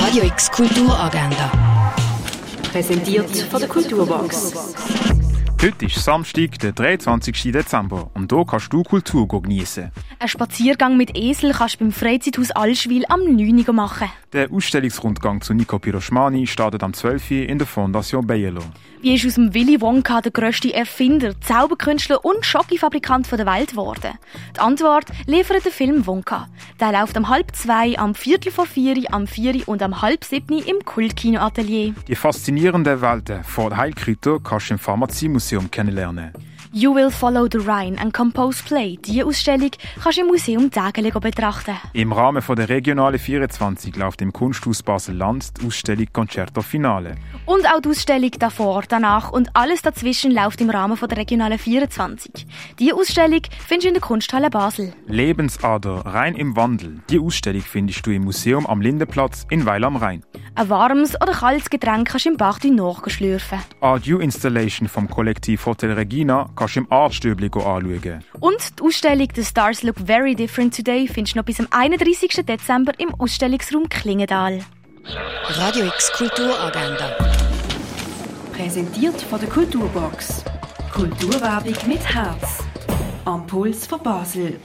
Radio X Kulturagenda. Präsentiert von der Kulturbox. Heute ist Samstag, der 23. Dezember und hier kannst du Kultur geniessen. Ein Spaziergang mit Esel kannst du beim Freizeithaus Allschwil am 9. Uhr machen. Der Ausstellungsrundgang zu Nico Piroschmani startet am 12. Uhr in der Fondation Bielo. Wie ist aus dem Willy Wonka der grösste Erfinder, Zauberkünstler und Schokifabrikant der Welt geworden? Die Antwort liefert der Film Wonka. Der läuft am halb zwei, am viertel vor vier, am vier und am halb siebni im Kultkinoatelier. Die faszinierenden Welten von Heilkräuter kannst du im Pharmaziemuseum kennenlernen. You Will Follow the Rhine, ein Composed Play. Diese Ausstellung kannst du im Museum Tägele betrachten. Im Rahmen von der Regionale 24 läuft im Kunsthaus Basel-Land die Ausstellung Concerto Finale. Und auch die Ausstellung davor, danach und alles dazwischen läuft im Rahmen von der Regionale 24. Diese Ausstellung findest du in der Kunsthalle Basel. Lebensader, rein im Wandel. Die Ausstellung findest du im Museum am Lindenplatz in Weil am Rhein. Ein warmes oder kaltes Getränk kannst du im Bach nachschlürfen. Art U Installation vom Kollektiv Hotel Regina kannst du im Artstübli anschauen. Und die Ausstellung The Stars Look Very Different Today findest du noch bis zum 31. Dezember im Ausstellungsraum Klingendal. Radio X Kulturagenda. Präsentiert von der Kulturbox. Kulturwerbung mit Herz. Am Puls von Basel.